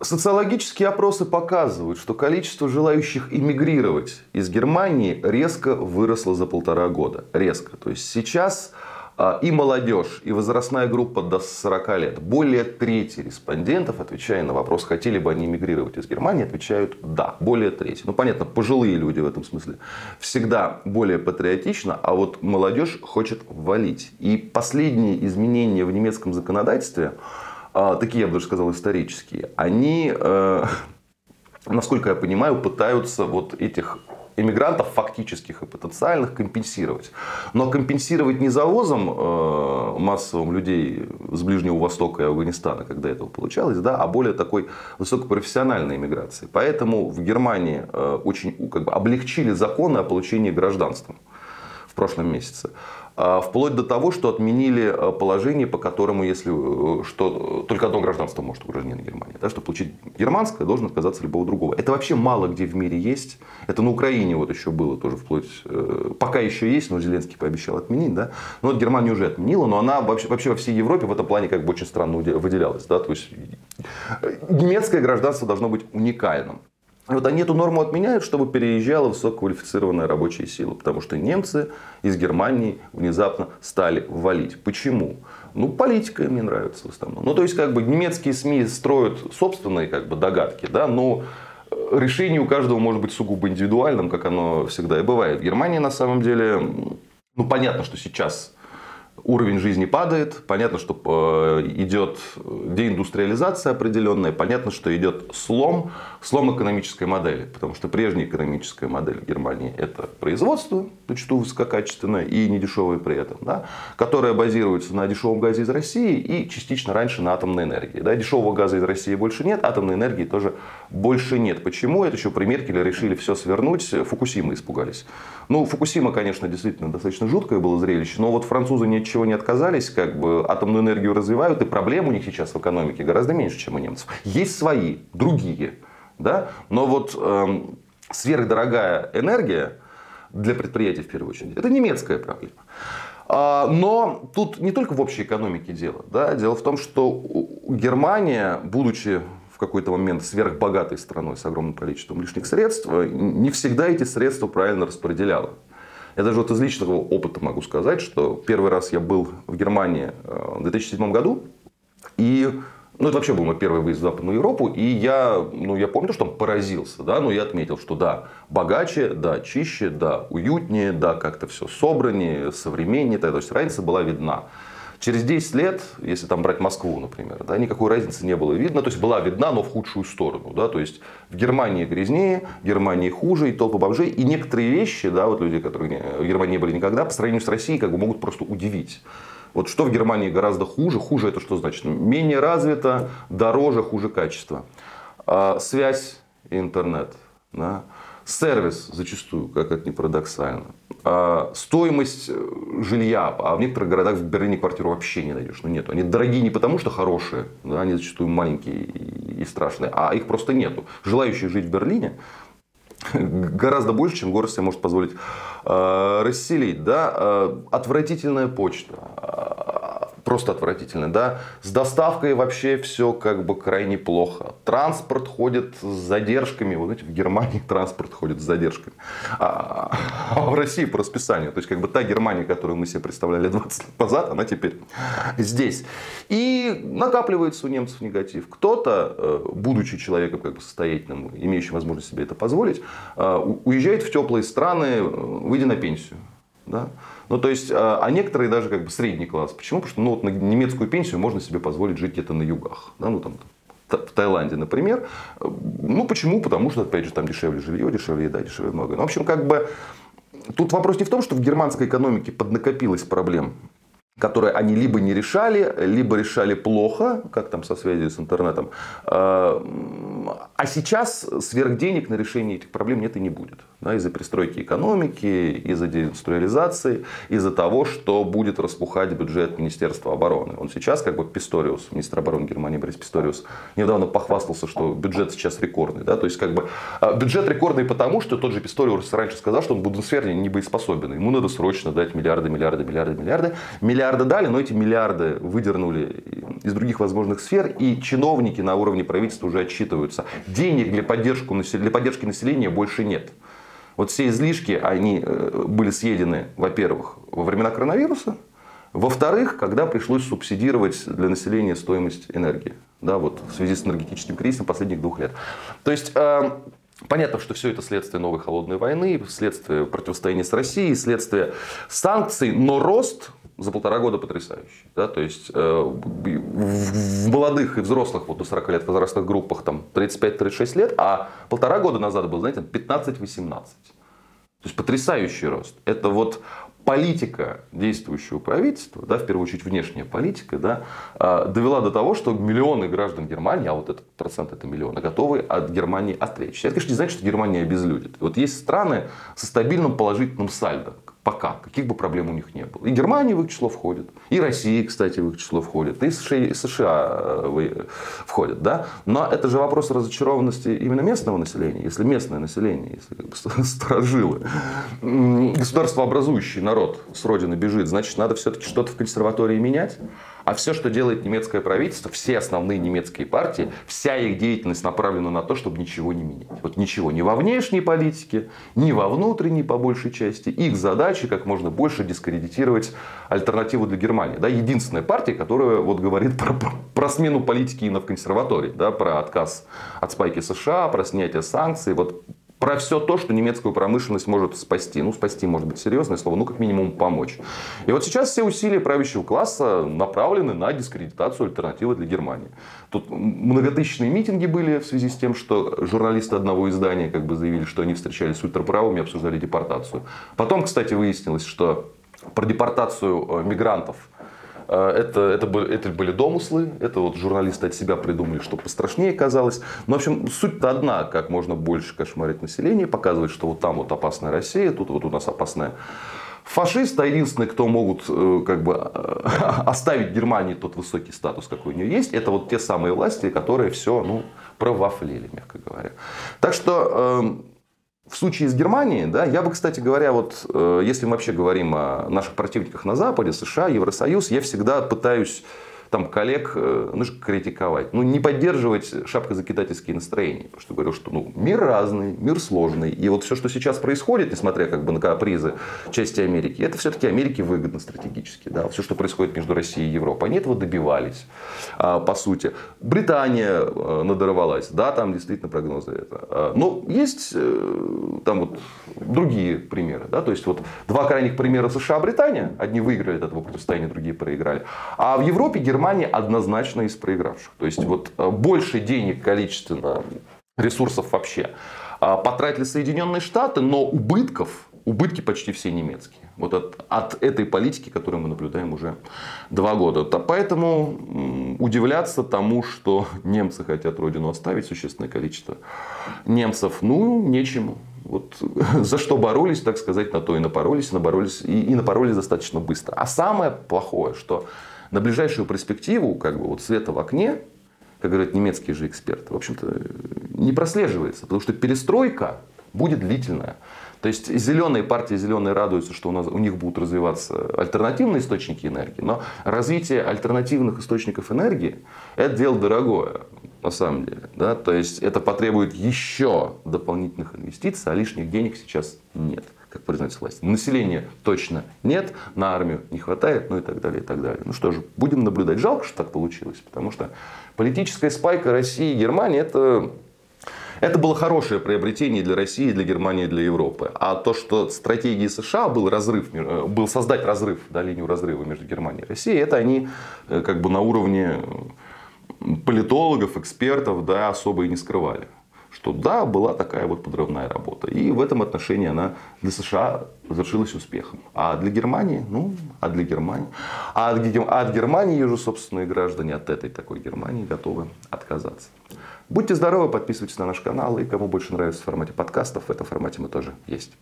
Социологические опросы показывают, что количество желающих иммигрировать из Германии резко выросло за полтора года. Резко. То есть сейчас а, и молодежь, и возрастная группа до 40 лет. Более трети респондентов, отвечая на вопрос, хотели бы они эмигрировать из Германии, отвечают «да». Более трети. Ну, понятно, пожилые люди в этом смысле всегда более патриотично, а вот молодежь хочет валить. И последние изменения в немецком законодательстве, такие, я бы даже сказал, исторические, они э, насколько я понимаю, пытаются вот этих иммигрантов фактических и потенциальных компенсировать. Но компенсировать не завозом э, массовым людей с Ближнего Востока и Афганистана, когда этого получалось, да, а более такой высокопрофессиональной иммиграции. Поэтому в Германии э, очень как бы, облегчили законы о получении гражданства в прошлом месяце. А, вплоть до того, что отменили а, положение, по которому, если э, что, только одно гражданство может у гражданина Германии. Да, чтобы получить германское, должен отказаться любого другого. Это вообще мало где в мире есть. Это на Украине вот еще было тоже вплоть... Э, пока еще есть, но Зеленский пообещал отменить. Да? Но вот Германия уже отменила, но она вообще, вообще во всей Европе в этом плане как бы очень странно выделялась. Да? То есть э, немецкое гражданство должно быть уникальным. Вот они эту норму отменяют, чтобы переезжала высококвалифицированная рабочая сила. Потому что немцы из Германии внезапно стали валить. Почему? Ну, политика им не нравится в основном. Ну, то есть, как бы немецкие СМИ строят собственные как бы, догадки, да, но решение у каждого может быть сугубо индивидуальным, как оно всегда и бывает. В Германии, на самом деле, ну, понятно, что сейчас уровень жизни падает, понятно, что э, идет деиндустриализация определенная, понятно, что идет слом, слом экономической модели, потому что прежняя экономическая модель Германии это производство, зачастую высококачественное и недешевое при этом, да, которое базируется на дешевом газе из России и частично раньше на атомной энергии. Да. Дешевого газа из России больше нет, атомной энергии тоже больше нет. Почему? Это еще при Меркеле решили все свернуть, Фукусимы испугались. Ну, Фукусима, конечно, действительно достаточно жуткое было зрелище, но вот французы ни от чего не отказались, как бы атомную энергию развивают, и проблем у них сейчас в экономике гораздо меньше, чем у немцев. Есть свои, другие, да, но вот эм, сверхдорогая энергия для предприятий в первую очередь, это немецкая проблема. А, но тут не только в общей экономике дело. Да? Дело в том, что Германия, будучи в какой-то момент сверхбогатой страной с огромным количеством лишних средств, не всегда эти средства правильно распределяла. Я даже вот из личного опыта могу сказать, что первый раз я был в Германии э, в 2007 году, и ну, это вообще был мой первый выезд в Западную Европу, и я, ну, я помню, что там поразился, да, но я отметил, что да, богаче, да, чище, да, уютнее, да, как-то все собраннее, современнее, то есть разница была видна. Через 10 лет, если там брать Москву, например, да, никакой разницы не было видно. То есть была видна, но в худшую сторону. Да, то есть в Германии грязнее, в Германии хуже, и толпа бомжей. И некоторые вещи, да, вот люди, которые в Германии не были никогда, по сравнению с Россией, как бы могут просто удивить. Вот что в Германии гораздо хуже? Хуже это что значит? Менее развито, дороже, хуже качество. А, связь интернет. Да? Сервис зачастую, как это ни парадоксально. А, стоимость э, жилья, а в некоторых городах в Берлине квартиру вообще не найдешь. Ну нет, они дорогие не потому, что хорошие, да, они зачастую маленькие и страшные, а их просто нету. Желающих жить в Берлине гораздо больше, чем город себе может позволить э, расселить. Да? Э, отвратительная почта, просто отвратительно, да. С доставкой вообще все как бы крайне плохо. Транспорт ходит с задержками. Вот знаете, в Германии транспорт ходит с задержками. А, а в России по расписанию. То есть, как бы та Германия, которую мы себе представляли 20 лет назад, она теперь здесь. И накапливается у немцев негатив. Кто-то, э, будучи человеком как бы состоятельным, имеющим возможность себе это позволить, э, уезжает в теплые страны, э, выйдя на пенсию. Да? Ну, то есть, а, а некоторые даже как бы средний класс. Почему? Потому что ну, вот на немецкую пенсию можно себе позволить жить где-то на югах. Да? Ну, там, в Таиланде, например. Ну, почему? Потому что, опять же, там дешевле жилье, дешевле еда, дешевле много. Ну, в общем, как бы, тут вопрос не в том, что в германской экономике поднакопилось проблем которые они либо не решали, либо решали плохо, как там со связью с интернетом. А, сейчас сверхденег на решение этих проблем нет и не будет. Да, из-за перестройки экономики, из-за деиндустриализации, из-за того, что будет распухать бюджет Министерства обороны. Он сейчас, как бы Писториус, министр обороны Германии Борис Писториус, недавно похвастался, что бюджет сейчас рекордный. Да? То есть, как бы, а, бюджет рекордный потому, что тот же Писториус раньше сказал, что он в Бундесвере не боеспособен. Ему надо срочно дать миллиарды, миллиарды, миллиарды, миллиарды. Миллиарды дали, но эти миллиарды выдернули из других возможных сфер, и чиновники на уровне правительства уже отчитываются. Денег для, поддержку, для поддержки населения больше нет. Вот все излишки, они э, были съедены, во-первых, во времена коронавируса, во-вторых, когда пришлось субсидировать для населения стоимость энергии. Да, вот в связи с энергетическим кризисом последних двух лет. То есть, э, Понятно, что все это следствие новой холодной войны, следствие противостояния с Россией, следствие санкций, но рост за полтора года потрясающий. Да? То есть э, в молодых и взрослых вот до 40 лет возрастных группах там 35-36 лет, а полтора года назад был, знаете, 15-18. То есть потрясающий рост. Это вот политика действующего правительства, да, в первую очередь внешняя политика, да, а, довела до того, что миллионы граждан Германии, а вот этот процент это миллионы, готовы от Германии отречься. Это, конечно, не значит, что Германия обезлюдит. Вот есть страны со стабильным положительным сальдо, Пока. Каких бы проблем у них не было. И Германия в их число входит. И Россия, кстати, в их число входит. И США э, входят. Да? Но это же вопрос разочарованности именно местного населения. Если местное население, если как бы, сторожилы, государство образующий народ с родины бежит, значит, надо все-таки что-то в консерватории менять. А все, что делает немецкое правительство, все основные немецкие партии, вся их деятельность направлена на то, чтобы ничего не менять. Вот ничего ни во внешней политике, ни во внутренней по большей части. Их задача как можно больше дискредитировать альтернативу для Германии. Да, единственная партия, которая вот говорит про, про, про смену политики именно в консерватории, да, про отказ от спайки США, про снятие санкций. Вот про все то, что немецкую промышленность может спасти. Ну, спасти может быть серьезное слово, ну, как минимум помочь. И вот сейчас все усилия правящего класса направлены на дискредитацию альтернативы для Германии. Тут многотысячные митинги были в связи с тем, что журналисты одного издания как бы заявили, что они встречались с ультраправыми и обсуждали депортацию. Потом, кстати, выяснилось, что про депортацию э, мигрантов это, это, были, это были домыслы, это вот журналисты от себя придумали, что пострашнее казалось. Но, в общем, суть-то одна, как можно больше кошмарить население, показывать, что вот там вот опасная Россия, тут вот у нас опасная фашисты, а единственные, кто могут э, как бы, оставить Германии тот высокий статус, какой у нее есть, это вот те самые власти, которые все ну, провафлили, мягко говоря. Так что эм, в случае с Германией, да, я бы, кстати говоря, вот э, если мы вообще говорим о наших противниках на Западе, США, Евросоюз, я всегда пытаюсь там коллег э, ну, критиковать. Ну, не поддерживать шапкозакидательские настроения. Потому что говорю, что ну, мир разный, мир сложный. И вот все, что сейчас происходит, несмотря как бы на капризы части Америки, это все-таки Америке выгодно стратегически. Да? Все, что происходит между Россией и Европой. Они этого добивались, а, по сути. Британия э, надорвалась. Да, там действительно прогнозы это. А, но есть э, там вот другие примеры. Да? То есть вот два крайних примера США-Британия. Одни выиграли от этого противостояния, другие проиграли. А в Европе Германия Германия однозначно из проигравших. То есть вот э, больше денег количественно, ресурсов вообще а, потратили Соединенные Штаты, но убытков, убытки почти все немецкие. Вот от, от этой политики, которую мы наблюдаем уже два года. Поэтому удивляться тому, что немцы хотят родину оставить, существенное количество немцев, ну, нечему. Вот за что боролись, так сказать, на то и напоролись, и напоролись, и, и напоролись достаточно быстро. А самое плохое, что на ближайшую перспективу, как бы вот света в окне, как говорят немецкие же эксперты, в общем-то, не прослеживается. Потому что перестройка будет длительная. То есть зеленые партии, зеленые радуются, что у, нас, у них будут развиваться альтернативные источники энергии. Но развитие альтернативных источников энергии – это дело дорогое, на самом деле. Да? То есть это потребует еще дополнительных инвестиций, а лишних денег сейчас нет как признать власть. Населения точно нет, на армию не хватает, ну и так далее, и так далее. Ну что же, будем наблюдать. Жалко, что так получилось, потому что политическая спайка России и Германии это это было хорошее приобретение для России, для Германии, для Европы. А то, что стратегии США был разрыв, э, был создать разрыв, да, линию разрыва между Германией и Россией, это они э, как бы на уровне политологов, экспертов да, особо и не скрывали что да, была такая вот подрывная работа. И в этом отношении она для США завершилась успехом. А для Германии, ну, а для Германии, а от, а от Германии же собственные граждане от этой такой Германии готовы отказаться. Будьте здоровы, подписывайтесь на наш канал. И кому больше нравится в формате подкастов, в этом формате мы тоже есть.